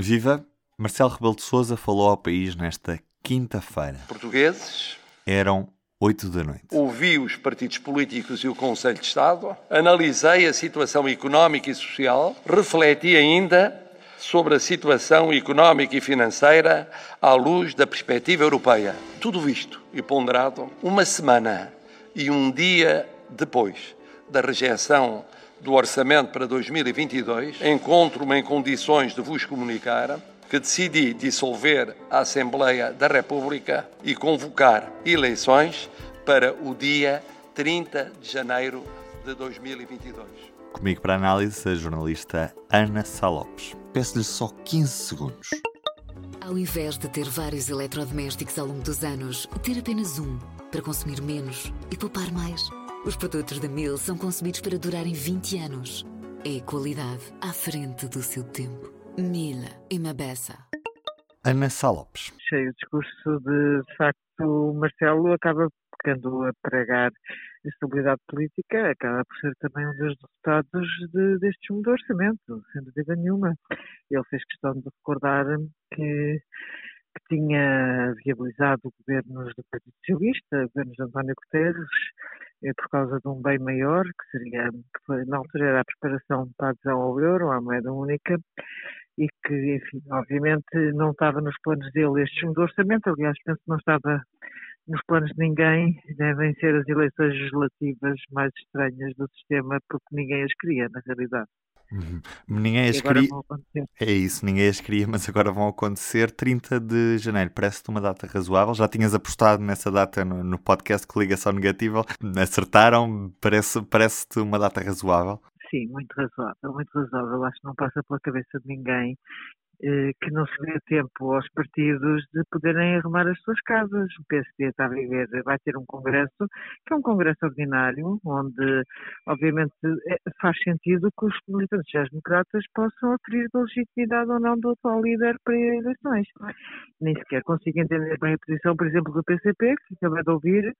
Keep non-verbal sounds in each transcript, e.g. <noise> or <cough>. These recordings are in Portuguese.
Viva! Marcelo Rebelo de Sousa falou ao país nesta quinta-feira. Portugueses. Eram oito da noite. Ouvi os partidos políticos e o Conselho de Estado, analisei a situação económica e social, refleti ainda sobre a situação económica e financeira à luz da perspectiva europeia. Tudo visto e ponderado uma semana e um dia depois da rejeição do orçamento para 2022, encontro-me em condições de vos comunicar que decidi dissolver a Assembleia da República e convocar eleições para o dia 30 de janeiro de 2022. Comigo para análise a jornalista Ana Salopes. Peço-lhe só 15 segundos. Ao invés de ter vários eletrodomésticos ao longo dos anos, ter apenas um para consumir menos e poupar mais. Os produtos da Mil são concebidos para durarem 20 anos. É qualidade à frente do seu tempo. Mila e Mabessa. Ana Salopes. Cheio o discurso de, de facto, Marcelo acaba ficando a pregar estabilidade política, acaba por ser também um dos resultados de, deste fundo de orçamento, sem dúvida nenhuma. Ele fez questão de recordar que que tinha viabilizado governos do Partido Socialista, governos de António Guterres, por causa de um bem maior, que seria, na altura era a preparação para a adesão ao euro, à moeda única, e que, enfim, obviamente não estava nos planos dele este segundo orçamento, aliás, penso que não estava nos planos de ninguém, devem ser as eleições legislativas mais estranhas do sistema, porque ninguém as queria, na realidade. Uhum. Ninguém as queria. É isso, ninguém as queria, mas agora vão acontecer 30 de janeiro. Parece-te uma data razoável. Já tinhas apostado nessa data no, no podcast que Ligação Negativa. Acertaram? Parece-te parece uma data razoável? Sim, muito razoável, muito razoável. Acho que não passa pela cabeça de ninguém que não se dê tempo aos partidos de poderem arrumar as suas casas. O PSD está a viver, vai ter um congresso, que é um congresso ordinário, onde, obviamente, é, faz sentido que os militantes democratas possam aferir a legitimidade ou não do atual líder para eleições. Nem sequer consigo entender bem a posição, por exemplo, do PCP, que acabei de ouvir,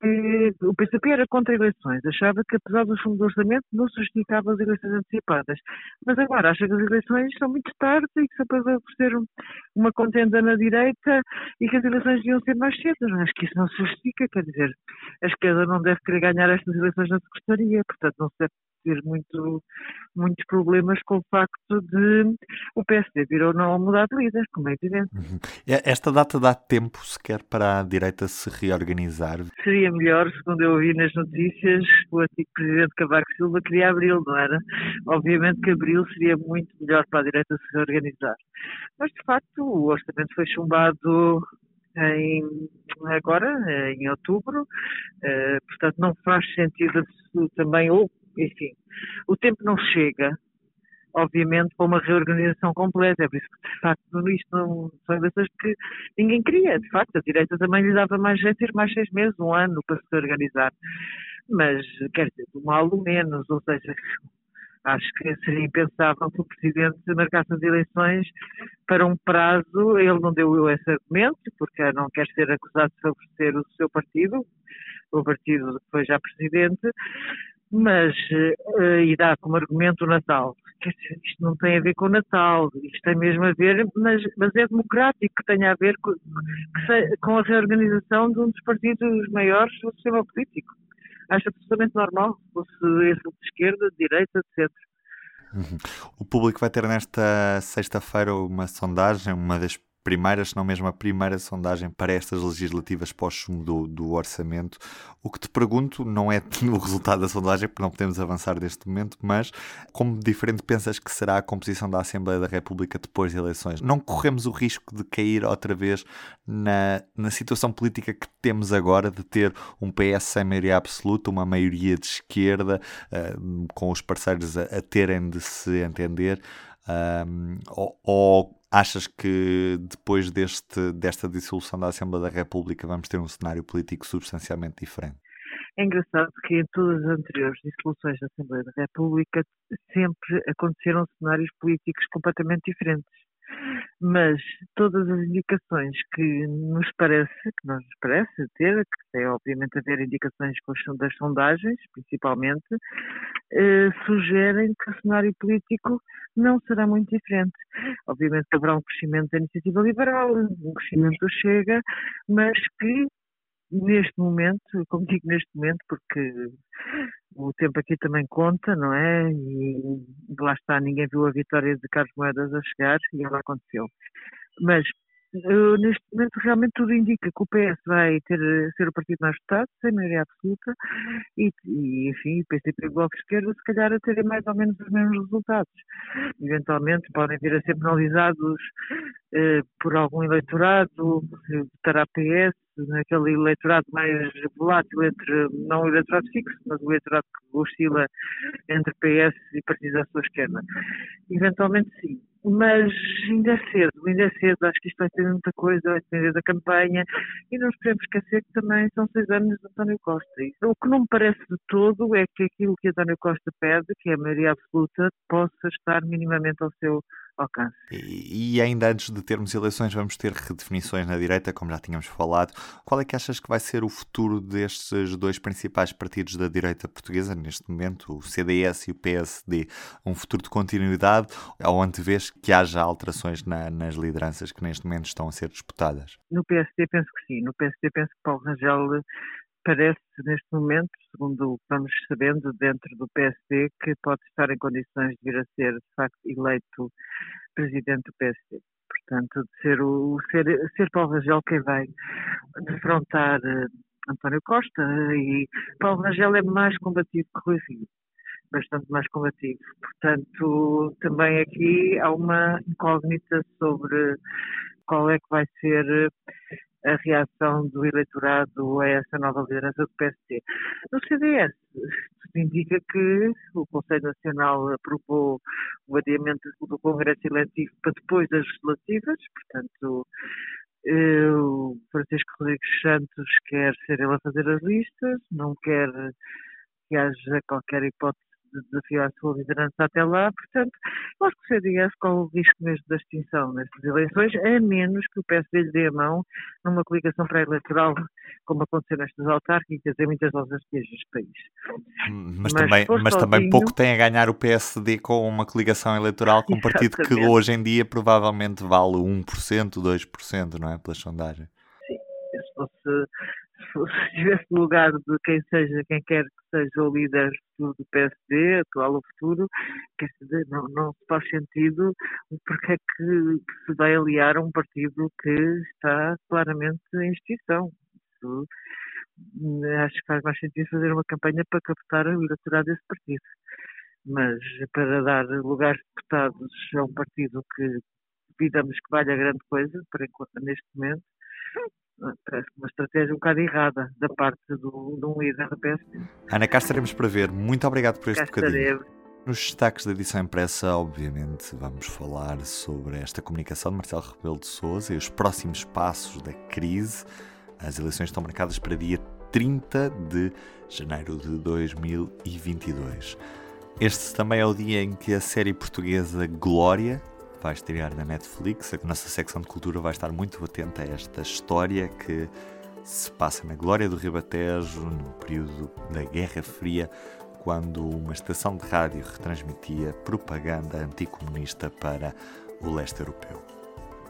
que o PCP era contra eleições, achava que apesar do fundo do orçamento não se justificava as eleições antecipadas. Mas agora acha que as eleições são muito tarde e que só para ser uma contenda na direita e que as eleições deviam ser mais cedo. Acho que isso não se justifica, quer dizer, a esquerda não deve querer ganhar estas eleições na secretaria, portanto não se deve ter muito, muitos problemas com o facto de o PSD vir ou não a mudar de líder, como é evidente. Uhum. Esta data dá tempo sequer para a direita se reorganizar? Seria melhor, segundo eu ouvi nas notícias, o antigo presidente Cavaco Silva queria abril, não era? Obviamente que abril seria muito melhor para a direita se reorganizar. Mas, de facto, o orçamento foi chumbado em, agora, em outubro, uh, portanto não faz sentido também, ou enfim, o tempo não chega, obviamente, para uma reorganização completa. É por isso que, de facto, isto não, são eleições que ninguém queria. De facto, a direita também lhe dava mais ter mais seis meses, um ano para se organizar. Mas, quer dizer, do mal ou menos, ou seja, acho que seria impensável que o Presidente marcasse as eleições para um prazo. Ele não deu esse argumento, porque não quer ser acusado de favorecer o seu partido, o partido que foi já Presidente, mas uh, e dá como argumento o Natal. Isto não tem a ver com o Natal, isto tem mesmo a ver, mas, mas é democrático que tenha a ver com, com a reorganização de um dos partidos maiores do sistema político. Acho absolutamente normal, fosse esse de esquerda, de direita, etc. Uhum. O público vai ter nesta sexta-feira uma sondagem, uma das primeiras, se não mesmo a primeira sondagem para estas legislativas pós-sumo do, do, orçamento. O que te pergunto não é <laughs> o resultado da sondagem, porque não podemos avançar neste momento, mas como diferente pensas que será a composição da Assembleia da República depois das eleições? Não corremos o risco de cair outra vez na, na situação política que temos agora, de ter um PS sem maioria absoluta, uma maioria de esquerda, uh, com os parceiros a, a terem de se entender? Um, ou, ou Achas que depois deste, desta dissolução da Assembleia da República vamos ter um cenário político substancialmente diferente? É engraçado que em todas as anteriores dissoluções da Assembleia da República sempre aconteceram cenários políticos completamente diferentes. Mas todas as indicações que nos parece, que nos parece ter, que tem obviamente a ver indicações das sondagens, principalmente, eh, sugerem que o cenário político não será muito diferente. Obviamente haverá um crescimento da iniciativa liberal, um crescimento do Chega, mas que neste momento, como digo neste momento, porque o tempo aqui também conta, não é? E lá está, ninguém viu a vitória de Carlos Moedas a chegar e ela aconteceu. Mas neste momento realmente tudo indica que o PS vai ter, ser o partido mais votado, sem maioria absoluta, e, e enfim, o PCP e o Bloco de Esquerda se calhar a terem mais ou menos os mesmos resultados. Eventualmente podem vir a ser penalizados uh, por algum eleitorado, votará PS, naquele eleitorado mais volátil entre, não o eleitorado fixo, mas o eleitorado que oscila entre PS e partidos à sua esquerda. Eventualmente sim mas ainda é cedo, ainda é cedo, acho que isto vai ter muita coisa, vai depender da campanha e não nos podemos esquecer que também são seis anos de António Costa. E o que não me parece de todo é que aquilo que António Costa pede, que é a maioria absoluta, possa estar minimamente ao seu E, e, ainda antes de termos eleições, vamos ter redefinições na direita, como já tínhamos falado. Qual é que achas que vai ser o futuro destes dois principais partidos da direita portuguesa neste momento, o CDS e o PSD? Um futuro de continuidade ou antevês que haja alterações na, nas lideranças que neste momento estão a ser disputadas? No PSD penso que sim. No PSD penso que Paulo Rangel parece neste momento, segundo o que vamos sabendo dentro do PSD, que pode estar em condições de vir a ser, de facto, eleito presidente do PSD. Portanto, de ser, o, ser, ser Paulo Rangel quem vai defrontar uh, António Costa e Paulo Rangel é mais combativo que Rui Rio bastante mais combativo. Portanto, também aqui há uma incógnita sobre qual é que vai ser a reação do eleitorado a essa nova liderança do PSD. No CDS, indica que o Conselho Nacional aprovou o adiamento do Congresso Eletivo para depois das legislativas, portanto, eh, o Francisco Rodrigues Santos quer ser ele a fazer as listas, não quer que haja qualquer hipótese de desafiar a sua liderança até lá. Portanto, eu acho que o CDS corre o risco mesmo da extinção nestas eleições, a menos que o PSD lhe dê a mão numa coligação pré-eleitoral, como aconteceu nestas autárquicas em muitas outras regiões do país. Mas, mas também, mas sozinho... também pouco tem a ganhar o PSD com uma coligação eleitoral com um partido que hoje em dia provavelmente vale 1%, 2%, não é? Pelas sondagens. Sim, se fosse se estivesse no lugar de quem seja, quem quer que seja o líder do PSD, atual ou futuro, quer dizer, não, não faz sentido porque é que se vai aliar a um partido que está claramente em extinção. Isso, acho que faz mais sentido fazer uma campanha para captar o eleitorado desse partido. Mas para dar lugares de deputados a um partido que duvidamos que valha grande coisa, para enquanto, neste momento, parece uma estratégia um bocado errada da parte do, de um líder da PSD. Ana, cá estaremos para ver. Muito obrigado por este cá bocadinho. Nos destaques da edição impressa, obviamente, vamos falar sobre esta comunicação de Marcelo Rebelo de Sousa e os próximos passos da crise. As eleições estão marcadas para dia 30 de janeiro de 2022. Este também é o dia em que a série portuguesa Glória vai estrear na Netflix. A nossa secção de cultura vai estar muito atenta a esta história que se passa na glória do Ribatejo, no período da Guerra Fria, quando uma estação de rádio retransmitia propaganda anticomunista para o leste europeu.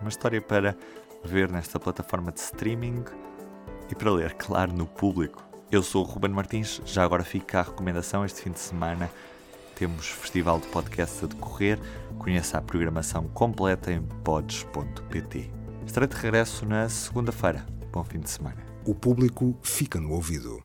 Uma história para ver nesta plataforma de streaming e para ler, claro, no público. Eu sou o Ruben Martins, já agora fica a recomendação este fim de semana temos festival de podcasts a decorrer. Conheça a programação completa em pods.pt. Estarei de regresso na segunda-feira. Bom fim de semana. O público fica no ouvido.